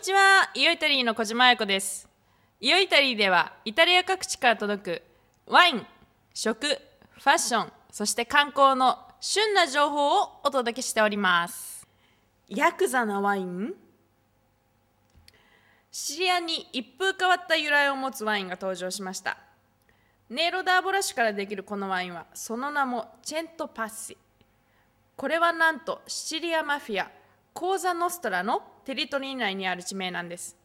にちは、イオイタリーの小島彩子です。イオイタリーでは、イタリア各地から届くワイン、食、ファッション、そして観光の旬な情報をお届けしております。ヤクザなワイン？シチリアに一風変わった由来を持つワインが登場しました。ネイロダーボラ酒からできるこのワインは、その名もチェントパッシ。これはなんとシチリアマフィアコーザ・ノストラのテリトリー内にある地名なんです。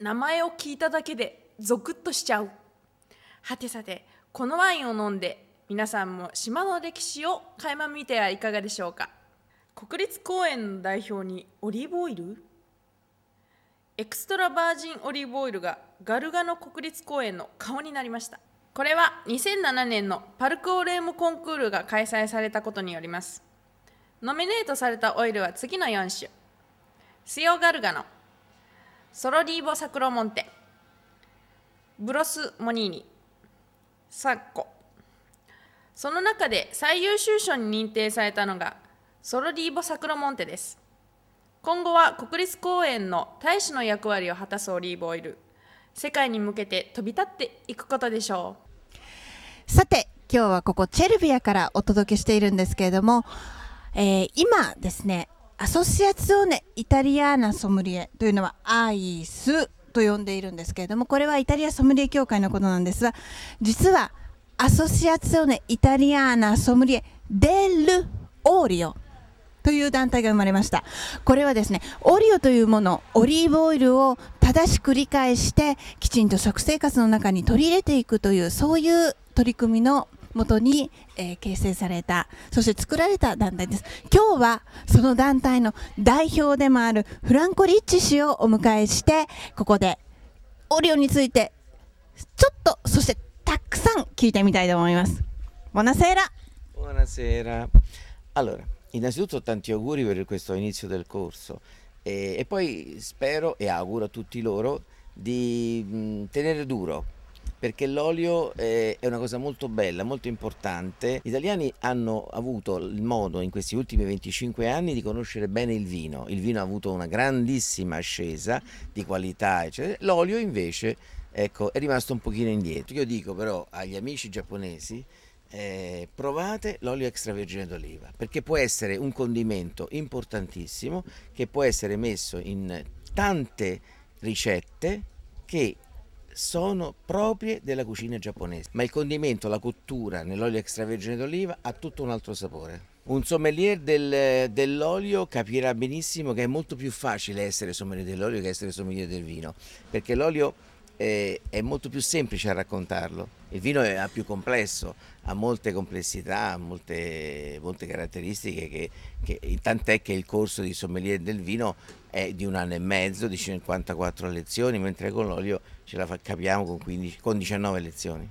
名前を聞いただけでゾクッとしちゃう。はてさてこのワインを飲んで皆さんも島の歴史を垣間見てはいかがでしょうか。国立公園の代表にオリーブオイル？エクストラバージンオリーブオイルがガルガの国立公園の顔になりました。これは2007年のパルクオレームコンクールが開催されたことによります。ノミネートされたオイルは次の4種。スヨガルガノソロディーボサクロモンテ。ブロスモニーニ。サッコ。その中で最優秀賞に認定されたのがソロディーボサクロモンテです。今後は国立公園の大使の役割を果たすオリーブオイル。世界に向けて飛び立っていくことでしょう。さて今日はここチェルビアからお届けしているんですけれども、えー今ですねアソシアツオネ・イタリアーナ・ソムリエというのはアイスと呼んでいるんですけれどもこれはイタリアソムリエ協会のことなんですが実はアソシアツオネ・イタリアーナ・ソムリエ・デル・オーリオという団体が生まれました。これはですねオリオというものオリーブオイルを正しく理解してきちんと食生活の中に取り入れていくというそういう取り組みのもとに、えー形成されたそして作られた団体です今日はその団体の代表でもあるフランコ・リッチ氏をお迎えしてここでオリオについてちょっとそしてたくさん聞いてみたいと思いますボナセーラ Buonasera. Allora, innanzitutto tanti auguri per questo inizio del corso e, e poi spero e auguro a tutti loro di mh, tenere duro perché l'olio eh, è una cosa molto bella, molto importante. Gli italiani hanno avuto il modo in questi ultimi 25 anni di conoscere bene il vino. Il vino ha avuto una grandissima ascesa di qualità, eccetera. L'olio invece ecco, è rimasto un pochino indietro. Io dico però agli amici giapponesi eh, provate l'olio extravergine d'oliva perché può essere un condimento importantissimo che può essere messo in tante ricette che sono proprie della cucina giapponese, ma il condimento, la cottura nell'olio extravergine d'oliva ha tutto un altro sapore. Un sommelier del- dell'olio capirà benissimo che è molto più facile essere sommelier dell'olio che essere sommelier del vino, perché l'olio eh, è molto più semplice a raccontarlo. Il vino è è più complesso, ha molte complessità, ha molte, molte caratteristiche, che, che- tant'è che il corso di sommelier del vino è di un anno e mezzo, di 54 lezioni, mentre con l'olio ce la capiamo con, 15 con 19 lezioni.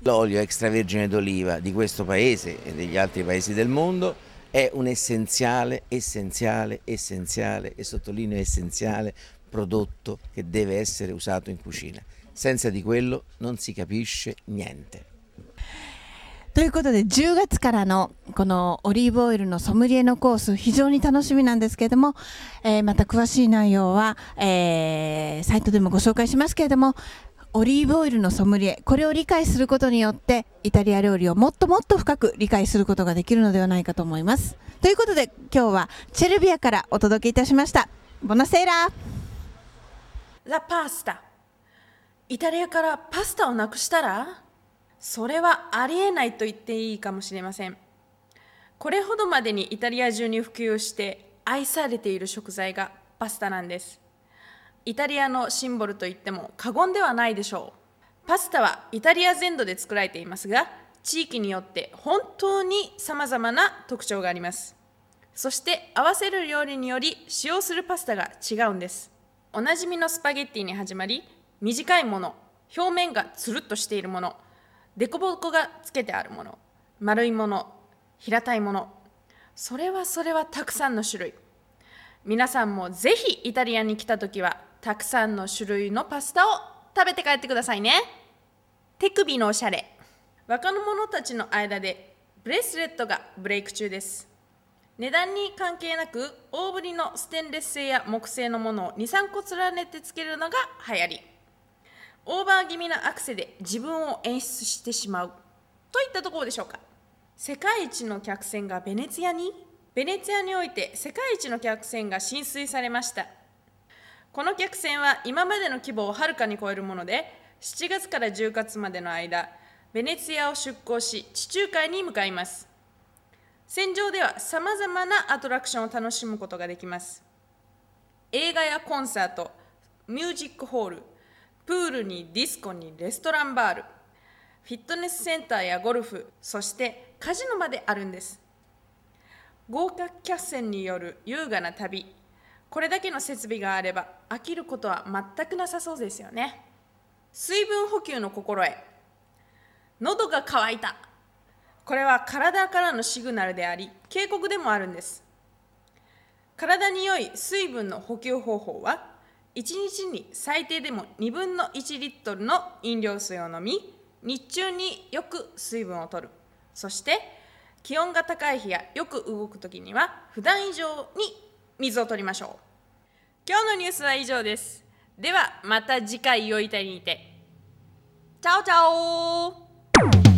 L'olio extravergine d'oliva di questo paese e degli altri paesi del mondo è un essenziale, essenziale, essenziale e sottolineo essenziale prodotto che deve essere usato in cucina. Senza di quello non si capisce niente. ということで10月からのこのオリーブオイルのソムリエのコース非常に楽しみなんですけれども、えーまた詳しい内容は、えーサイトでもご紹介しますけれどもオリーブオイルのソムリエこれを理解することによってイタリア料理をもっともっと深く理解することができるのではないかと思います。ということで今日はチェルビアからお届けいたしました。ボナセーラーラ・パスタイタリアからパスタをなくしたら？それはありえないと言っていいかもしれません。これほどまでにイタリア中に普及して愛されている食材がパスタなんです。イタリアのシンボルといっても過言ではないでしょう。パスタはイタリア全土で作られていますが地域によって本当にさまざまな特徴があります。そして合わせる料理により使用するパスタが違うんです。おなじみのスパゲッティに始まり短いもの表面がつるっとしているもの凸凹がつけてあるもの。丸いもの。平たいもの。それはそれはたくさんの種類。皆さんもぜひイタリアに来た時はたくさんの種類のパスタを食べて帰ってくださいね。手首のおしゃれ。若者たちの間でブレスレットがブレイク中です。値段に関係なく大ぶりのステンレス製や木製のものを23個連ねてつけるのが流行り。オーバー気味なアクセで自分を演出してしまう。といったところでしょうか。世界一の客船がベネツィアにベネツィアにおいて世界一の客船が浸水されました。この客船は今までの規模をはるかに超えるもので7月から10月までの間ベネツィアを出港し地中海に向かいます。船上ではさまざまなアトラクションを楽しむことができます。映画やコンサートミュージックホールプールにディスコにレストランバールフィットネスセンターやゴルフそしてカジノまであるんです。豪華客船による優雅な旅これだけの設備があれば飽きることは全くなさそうですよね。水分補給の心得喉が渇いたこれは体からのシグナルであり警告でもあるんです。体に良い水分の補給方法は1日に最低でも2分の1リットルの飲料水を飲み日中によく水分を取る。そして気温が高い日やよく動く時には普段以上に水を取りましょう。今日のニュースは以上です。ではまた次回よいたりにて。チャオチャオ